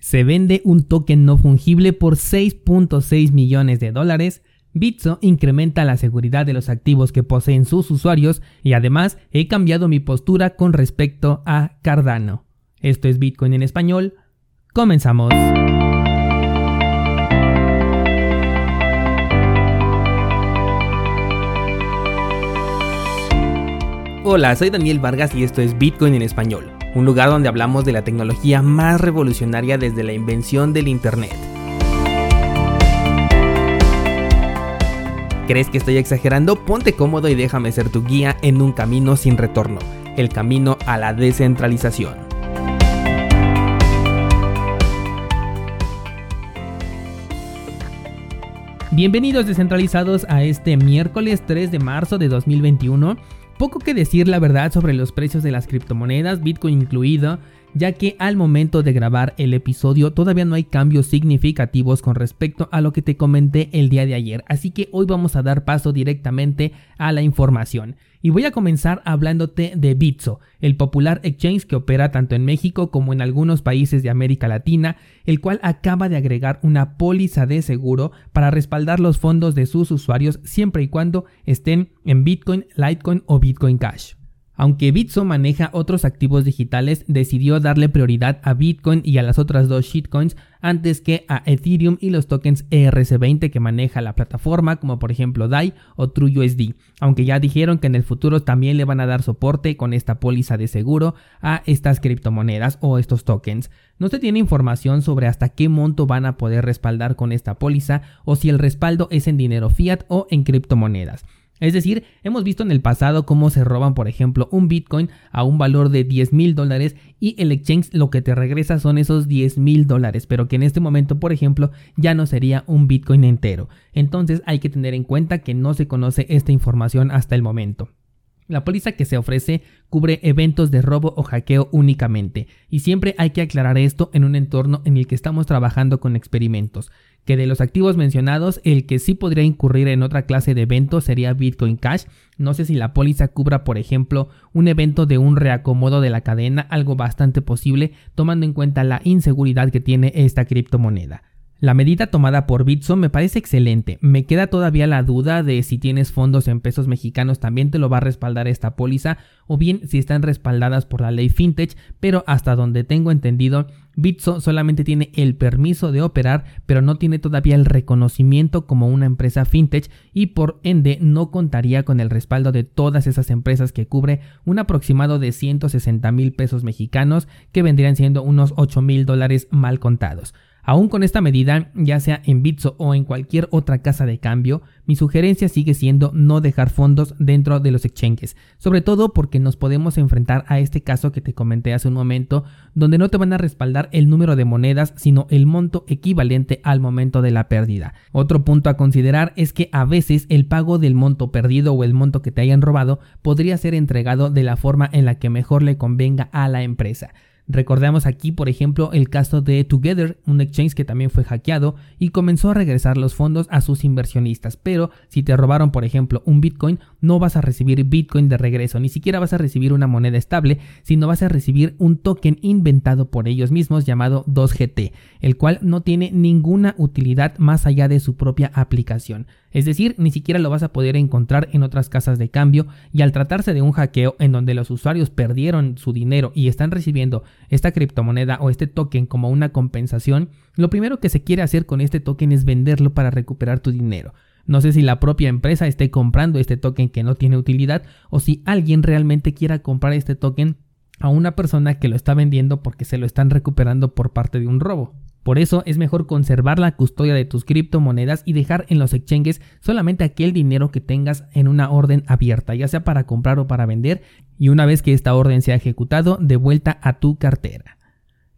Se vende un token no fungible por 6.6 millones de dólares. Bitso incrementa la seguridad de los activos que poseen sus usuarios y además he cambiado mi postura con respecto a Cardano. Esto es Bitcoin en español. Comenzamos. Hola, soy Daniel Vargas y esto es Bitcoin en español un lugar donde hablamos de la tecnología más revolucionaria desde la invención del Internet. ¿Crees que estoy exagerando? Ponte cómodo y déjame ser tu guía en un camino sin retorno, el camino a la descentralización. Bienvenidos descentralizados a este miércoles 3 de marzo de 2021 poco que decir la verdad sobre los precios de las criptomonedas, Bitcoin incluido, ya que al momento de grabar el episodio todavía no hay cambios significativos con respecto a lo que te comenté el día de ayer, así que hoy vamos a dar paso directamente a la información. Y voy a comenzar hablándote de Bitso, el popular exchange que opera tanto en México como en algunos países de América Latina, el cual acaba de agregar una póliza de seguro para respaldar los fondos de sus usuarios siempre y cuando estén en Bitcoin, Litecoin o Bitcoin Cash. Aunque Bitso maneja otros activos digitales, decidió darle prioridad a Bitcoin y a las otras dos shitcoins antes que a Ethereum y los tokens ERC20 que maneja la plataforma, como por ejemplo DAI o TrueUSD. Aunque ya dijeron que en el futuro también le van a dar soporte con esta póliza de seguro a estas criptomonedas o estos tokens. No se tiene información sobre hasta qué monto van a poder respaldar con esta póliza o si el respaldo es en dinero fiat o en criptomonedas. Es decir, hemos visto en el pasado cómo se roban, por ejemplo, un Bitcoin a un valor de 10 mil dólares y el exchange lo que te regresa son esos 10 mil dólares, pero que en este momento, por ejemplo, ya no sería un Bitcoin entero. Entonces hay que tener en cuenta que no se conoce esta información hasta el momento. La póliza que se ofrece cubre eventos de robo o hackeo únicamente, y siempre hay que aclarar esto en un entorno en el que estamos trabajando con experimentos que de los activos mencionados, el que sí podría incurrir en otra clase de evento sería Bitcoin Cash. No sé si la póliza cubra, por ejemplo, un evento de un reacomodo de la cadena, algo bastante posible, tomando en cuenta la inseguridad que tiene esta criptomoneda. La medida tomada por Bitso me parece excelente. Me queda todavía la duda de si tienes fondos en pesos mexicanos también te lo va a respaldar esta póliza o bien si están respaldadas por la ley fintech, pero hasta donde tengo entendido, Bitso solamente tiene el permiso de operar, pero no tiene todavía el reconocimiento como una empresa fintech y por ende no contaría con el respaldo de todas esas empresas que cubre un aproximado de 160 mil pesos mexicanos que vendrían siendo unos 8 mil dólares mal contados. Aún con esta medida, ya sea en Bitso o en cualquier otra casa de cambio, mi sugerencia sigue siendo no dejar fondos dentro de los exchanges, sobre todo porque nos podemos enfrentar a este caso que te comenté hace un momento, donde no te van a respaldar el número de monedas, sino el monto equivalente al momento de la pérdida. Otro punto a considerar es que a veces el pago del monto perdido o el monto que te hayan robado podría ser entregado de la forma en la que mejor le convenga a la empresa. Recordemos aquí, por ejemplo, el caso de Together, un exchange que también fue hackeado y comenzó a regresar los fondos a sus inversionistas. Pero si te robaron, por ejemplo, un Bitcoin, no vas a recibir Bitcoin de regreso, ni siquiera vas a recibir una moneda estable, sino vas a recibir un token inventado por ellos mismos llamado 2GT, el cual no tiene ninguna utilidad más allá de su propia aplicación. Es decir, ni siquiera lo vas a poder encontrar en otras casas de cambio y al tratarse de un hackeo en donde los usuarios perdieron su dinero y están recibiendo esta criptomoneda o este token como una compensación, lo primero que se quiere hacer con este token es venderlo para recuperar tu dinero. No sé si la propia empresa esté comprando este token que no tiene utilidad o si alguien realmente quiera comprar este token a una persona que lo está vendiendo porque se lo están recuperando por parte de un robo. Por eso es mejor conservar la custodia de tus criptomonedas y dejar en los exchanges solamente aquel dinero que tengas en una orden abierta, ya sea para comprar o para vender, y una vez que esta orden sea ejecutado, de vuelta a tu cartera.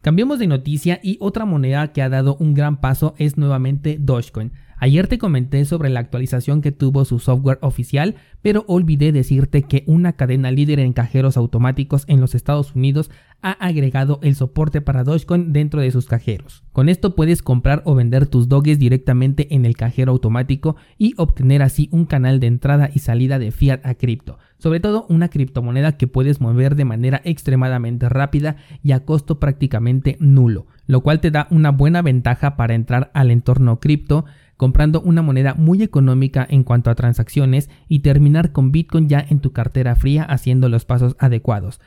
Cambiemos de noticia y otra moneda que ha dado un gran paso es nuevamente Dogecoin. Ayer te comenté sobre la actualización que tuvo su software oficial, pero olvidé decirte que una cadena líder en cajeros automáticos en los Estados Unidos ha agregado el soporte para Dogecoin dentro de sus cajeros. Con esto puedes comprar o vender tus doges directamente en el cajero automático y obtener así un canal de entrada y salida de fiat a cripto, sobre todo una criptomoneda que puedes mover de manera extremadamente rápida y a costo prácticamente nulo, lo cual te da una buena ventaja para entrar al entorno cripto comprando una moneda muy económica en cuanto a transacciones y terminar con Bitcoin ya en tu cartera fría haciendo los pasos adecuados.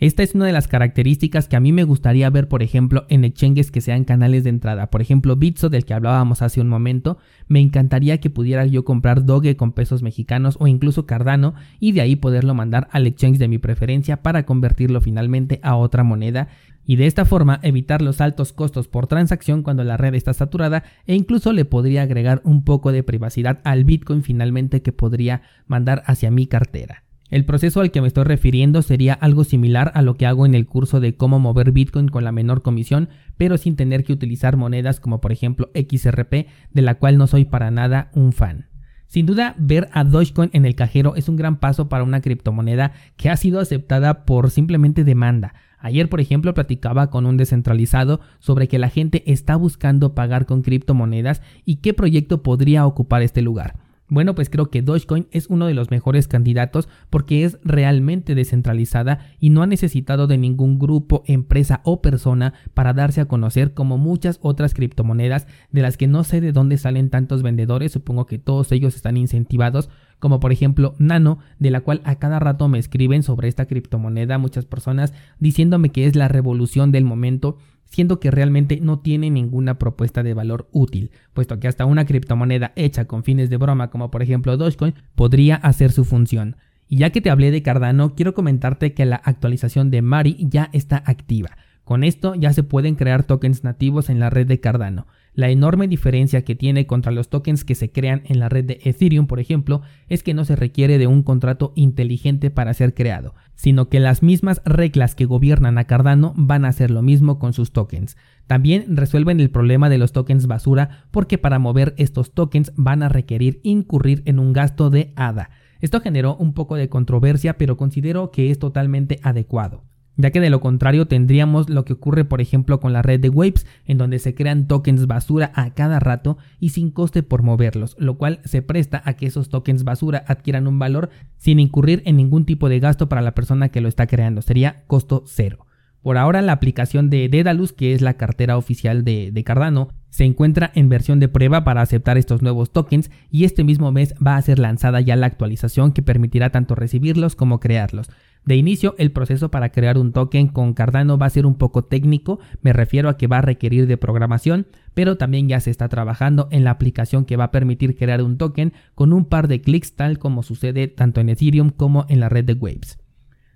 Esta es una de las características que a mí me gustaría ver, por ejemplo, en exchanges que sean canales de entrada. Por ejemplo, Bitso, del que hablábamos hace un momento, me encantaría que pudiera yo comprar Doge con pesos mexicanos o incluso Cardano y de ahí poderlo mandar al exchange de mi preferencia para convertirlo finalmente a otra moneda y de esta forma evitar los altos costos por transacción cuando la red está saturada e incluso le podría agregar un poco de privacidad al Bitcoin finalmente que podría mandar hacia mi cartera. El proceso al que me estoy refiriendo sería algo similar a lo que hago en el curso de cómo mover Bitcoin con la menor comisión, pero sin tener que utilizar monedas como por ejemplo XRP, de la cual no soy para nada un fan. Sin duda, ver a Dogecoin en el cajero es un gran paso para una criptomoneda que ha sido aceptada por simplemente demanda. Ayer, por ejemplo, platicaba con un descentralizado sobre que la gente está buscando pagar con criptomonedas y qué proyecto podría ocupar este lugar. Bueno, pues creo que Dogecoin es uno de los mejores candidatos porque es realmente descentralizada y no ha necesitado de ningún grupo, empresa o persona para darse a conocer como muchas otras criptomonedas de las que no sé de dónde salen tantos vendedores, supongo que todos ellos están incentivados, como por ejemplo Nano, de la cual a cada rato me escriben sobre esta criptomoneda muchas personas diciéndome que es la revolución del momento siendo que realmente no tiene ninguna propuesta de valor útil, puesto que hasta una criptomoneda hecha con fines de broma como por ejemplo Dogecoin podría hacer su función. Y ya que te hablé de Cardano, quiero comentarte que la actualización de Mari ya está activa. Con esto ya se pueden crear tokens nativos en la red de Cardano. La enorme diferencia que tiene contra los tokens que se crean en la red de Ethereum, por ejemplo, es que no se requiere de un contrato inteligente para ser creado, sino que las mismas reglas que gobiernan a Cardano van a hacer lo mismo con sus tokens. También resuelven el problema de los tokens basura porque para mover estos tokens van a requerir incurrir en un gasto de ADA. Esto generó un poco de controversia, pero considero que es totalmente adecuado ya que de lo contrario tendríamos lo que ocurre por ejemplo con la red de Waves, en donde se crean tokens basura a cada rato y sin coste por moverlos, lo cual se presta a que esos tokens basura adquieran un valor sin incurrir en ningún tipo de gasto para la persona que lo está creando, sería costo cero. Por ahora la aplicación de Dedalus, que es la cartera oficial de, de, Cardano, se encuentra en versión de prueba para aceptar estos nuevos tokens y este mismo mes va a ser lanzada ya la actualización que permitirá tanto recibirlos como crearlos. De inicio, el proceso para crear un token con Cardano va a ser un poco técnico, me refiero a que va a requerir de programación, pero también ya se está trabajando en la aplicación que va a permitir crear un token con un par de clics tal como sucede tanto en Ethereum como en la red de Waves.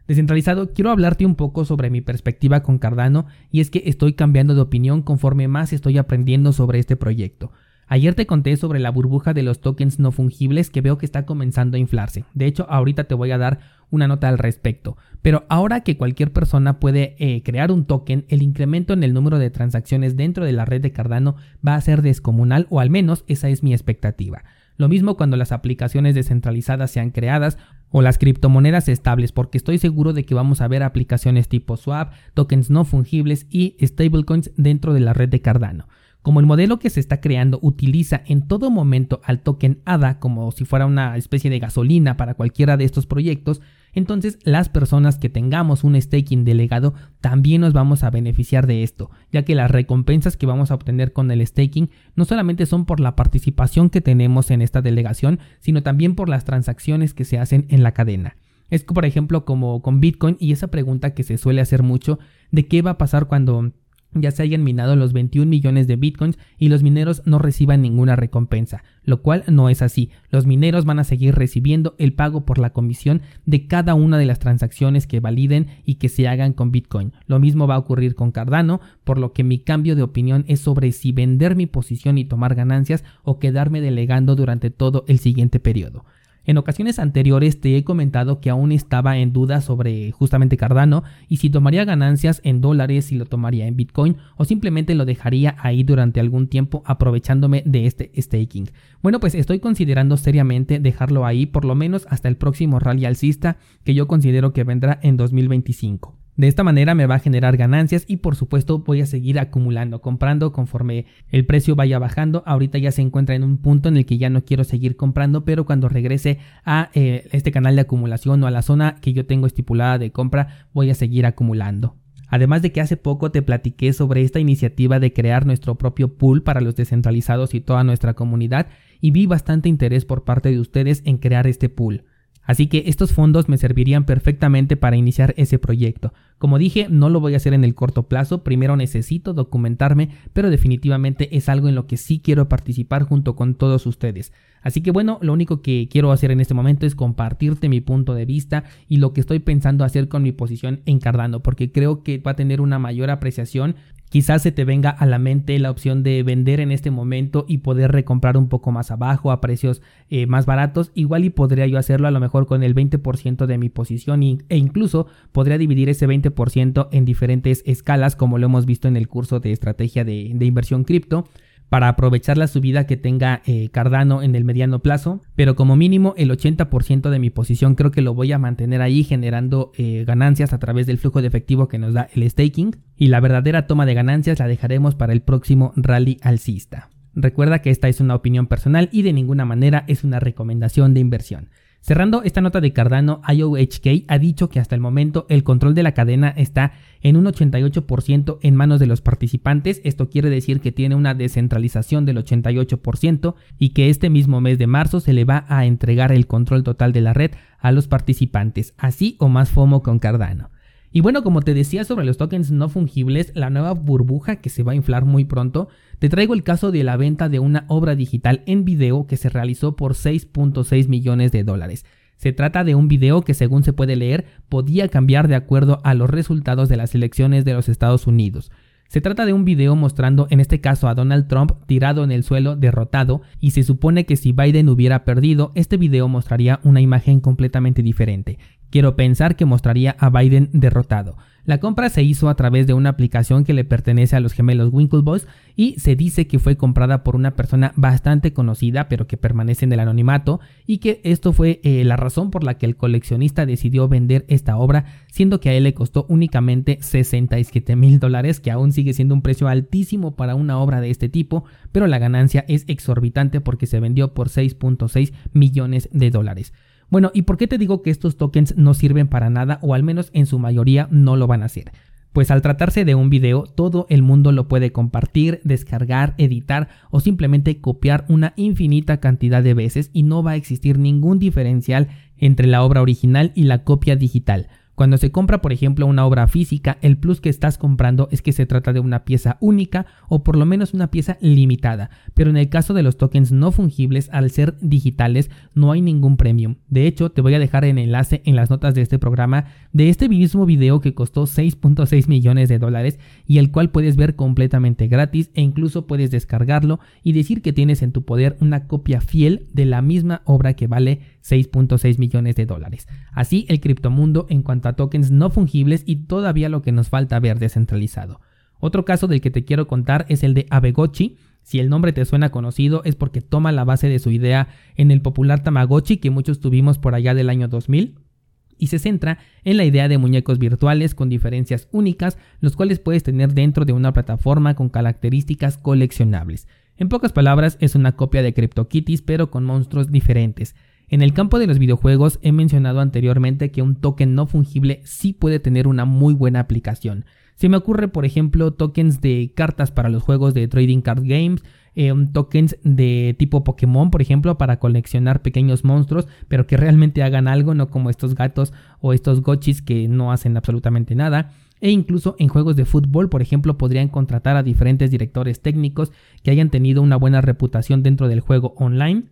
Descentralizado, quiero hablarte un poco sobre mi perspectiva con Cardano y es que estoy cambiando de opinión conforme más estoy aprendiendo sobre este proyecto. Ayer te conté sobre la burbuja de los tokens no fungibles que veo que está comenzando a inflarse. De hecho, ahorita te voy a dar una nota al respecto. Pero ahora que cualquier persona puede eh, crear un token, el incremento en el número de transacciones dentro de la red de Cardano va a ser descomunal o al menos esa es mi expectativa. Lo mismo cuando las aplicaciones descentralizadas sean creadas o las criptomonedas estables, porque estoy seguro de que vamos a ver aplicaciones tipo swap, tokens no fungibles y stablecoins dentro de la red de Cardano. Como el modelo que se está creando utiliza en todo momento al token ADA como si fuera una especie de gasolina para cualquiera de estos proyectos, entonces las personas que tengamos un staking delegado también nos vamos a beneficiar de esto, ya que las recompensas que vamos a obtener con el staking no solamente son por la participación que tenemos en esta delegación, sino también por las transacciones que se hacen en la cadena. Es por ejemplo como con Bitcoin y esa pregunta que se suele hacer mucho de qué va a pasar cuando ya se hayan minado los 21 millones de bitcoins y los mineros no reciban ninguna recompensa, lo cual no es así. Los mineros van a seguir recibiendo el pago por la comisión de cada una de las transacciones que validen y que se hagan con bitcoin. Lo mismo va a ocurrir con Cardano, por lo que mi cambio de opinión es sobre si vender mi posición y tomar ganancias o quedarme delegando durante todo el siguiente periodo. En ocasiones anteriores te he comentado que aún estaba en duda sobre justamente Cardano y si tomaría ganancias en dólares, si lo tomaría en Bitcoin o simplemente lo dejaría ahí durante algún tiempo aprovechándome de este staking. Bueno, pues estoy considerando seriamente dejarlo ahí por lo menos hasta el próximo rally alcista que yo considero que vendrá en 2025. De esta manera me va a generar ganancias y por supuesto voy a seguir acumulando, comprando conforme el precio vaya bajando. Ahorita ya se encuentra en un punto en el que ya no quiero seguir comprando, pero cuando regrese a eh, este canal de acumulación o a la zona que yo tengo estipulada de compra, voy a seguir acumulando. Además de que hace poco te platiqué sobre esta iniciativa de crear nuestro propio pool para los descentralizados y toda nuestra comunidad y vi bastante interés por parte de ustedes en crear este pool. Así que estos fondos me servirían perfectamente para iniciar ese proyecto. Como dije, no lo voy a hacer en el corto plazo, primero necesito documentarme, pero definitivamente es algo en lo que sí quiero participar junto con todos ustedes. Así que bueno, lo único que quiero hacer en este momento es compartirte mi punto de vista y lo que estoy pensando hacer con mi posición en Cardano, porque creo que va a tener una mayor apreciación Quizás se te venga a la mente la opción de vender en este momento y poder recomprar un poco más abajo a precios eh, más baratos. Igual y podría yo hacerlo a lo mejor con el 20% de mi posición e incluso podría dividir ese 20% en diferentes escalas como lo hemos visto en el curso de estrategia de inversión cripto para aprovechar la subida que tenga eh, Cardano en el mediano plazo, pero como mínimo el 80% de mi posición creo que lo voy a mantener ahí generando eh, ganancias a través del flujo de efectivo que nos da el staking y la verdadera toma de ganancias la dejaremos para el próximo rally alcista. Recuerda que esta es una opinión personal y de ninguna manera es una recomendación de inversión. Cerrando esta nota de Cardano, IOHK ha dicho que hasta el momento el control de la cadena está en un 88% en manos de los participantes. Esto quiere decir que tiene una descentralización del 88% y que este mismo mes de marzo se le va a entregar el control total de la red a los participantes, así o más FOMO con Cardano. Y bueno, como te decía sobre los tokens no fungibles, la nueva burbuja que se va a inflar muy pronto, te traigo el caso de la venta de una obra digital en video que se realizó por 6.6 millones de dólares. Se trata de un video que según se puede leer podía cambiar de acuerdo a los resultados de las elecciones de los Estados Unidos. Se trata de un video mostrando en este caso a Donald Trump tirado en el suelo derrotado y se supone que si Biden hubiera perdido, este video mostraría una imagen completamente diferente. Quiero pensar que mostraría a Biden derrotado. La compra se hizo a través de una aplicación que le pertenece a los gemelos Winklevoss y se dice que fue comprada por una persona bastante conocida pero que permanece en el anonimato y que esto fue eh, la razón por la que el coleccionista decidió vender esta obra siendo que a él le costó únicamente 67 mil dólares que aún sigue siendo un precio altísimo para una obra de este tipo pero la ganancia es exorbitante porque se vendió por 6.6 millones de dólares. Bueno, ¿y por qué te digo que estos tokens no sirven para nada o al menos en su mayoría no lo van a hacer? Pues al tratarse de un video, todo el mundo lo puede compartir, descargar, editar o simplemente copiar una infinita cantidad de veces y no va a existir ningún diferencial entre la obra original y la copia digital. Cuando se compra, por ejemplo, una obra física, el plus que estás comprando es que se trata de una pieza única o por lo menos una pieza limitada, pero en el caso de los tokens no fungibles, al ser digitales, no hay ningún premium. De hecho, te voy a dejar el enlace en las notas de este programa de este mismo video que costó 6.6 millones de dólares y el cual puedes ver completamente gratis e incluso puedes descargarlo y decir que tienes en tu poder una copia fiel de la misma obra que vale 6.6 millones de dólares. Así el criptomundo en cuanto a tokens no fungibles y todavía lo que nos falta ver descentralizado. Otro caso del que te quiero contar es el de Abegochi. Si el nombre te suena conocido es porque toma la base de su idea en el popular Tamagotchi que muchos tuvimos por allá del año 2000 y se centra en la idea de muñecos virtuales con diferencias únicas, los cuales puedes tener dentro de una plataforma con características coleccionables. En pocas palabras, es una copia de CryptoKitties pero con monstruos diferentes. En el campo de los videojuegos he mencionado anteriormente que un token no fungible sí puede tener una muy buena aplicación. Se me ocurre, por ejemplo, tokens de cartas para los juegos de Trading Card Games, eh, tokens de tipo Pokémon, por ejemplo, para coleccionar pequeños monstruos, pero que realmente hagan algo, no como estos gatos o estos gochis que no hacen absolutamente nada. E incluso en juegos de fútbol, por ejemplo, podrían contratar a diferentes directores técnicos que hayan tenido una buena reputación dentro del juego online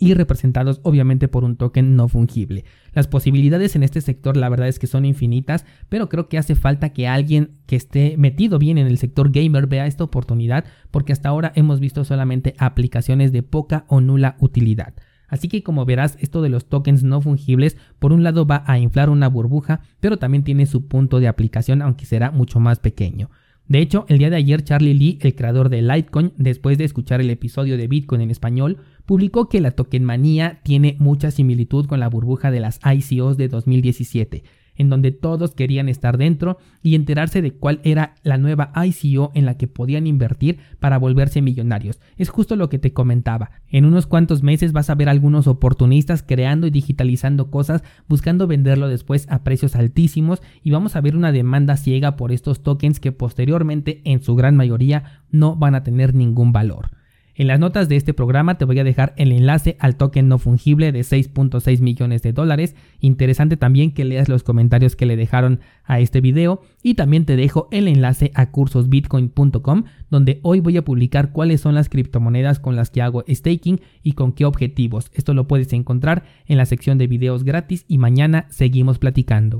y representados obviamente por un token no fungible. Las posibilidades en este sector la verdad es que son infinitas, pero creo que hace falta que alguien que esté metido bien en el sector gamer vea esta oportunidad porque hasta ahora hemos visto solamente aplicaciones de poca o nula utilidad. Así que como verás, esto de los tokens no fungibles, por un lado va a inflar una burbuja, pero también tiene su punto de aplicación, aunque será mucho más pequeño. De hecho, el día de ayer Charlie Lee, el creador de Litecoin, después de escuchar el episodio de Bitcoin en español, publicó que la tokenmanía tiene mucha similitud con la burbuja de las ICOs de 2017 en donde todos querían estar dentro y enterarse de cuál era la nueva ICO en la que podían invertir para volverse millonarios. Es justo lo que te comentaba. En unos cuantos meses vas a ver algunos oportunistas creando y digitalizando cosas buscando venderlo después a precios altísimos y vamos a ver una demanda ciega por estos tokens que posteriormente en su gran mayoría no van a tener ningún valor. En las notas de este programa te voy a dejar el enlace al token no fungible de 6.6 millones de dólares. Interesante también que leas los comentarios que le dejaron a este video y también te dejo el enlace a cursosbitcoin.com donde hoy voy a publicar cuáles son las criptomonedas con las que hago staking y con qué objetivos. Esto lo puedes encontrar en la sección de videos gratis y mañana seguimos platicando.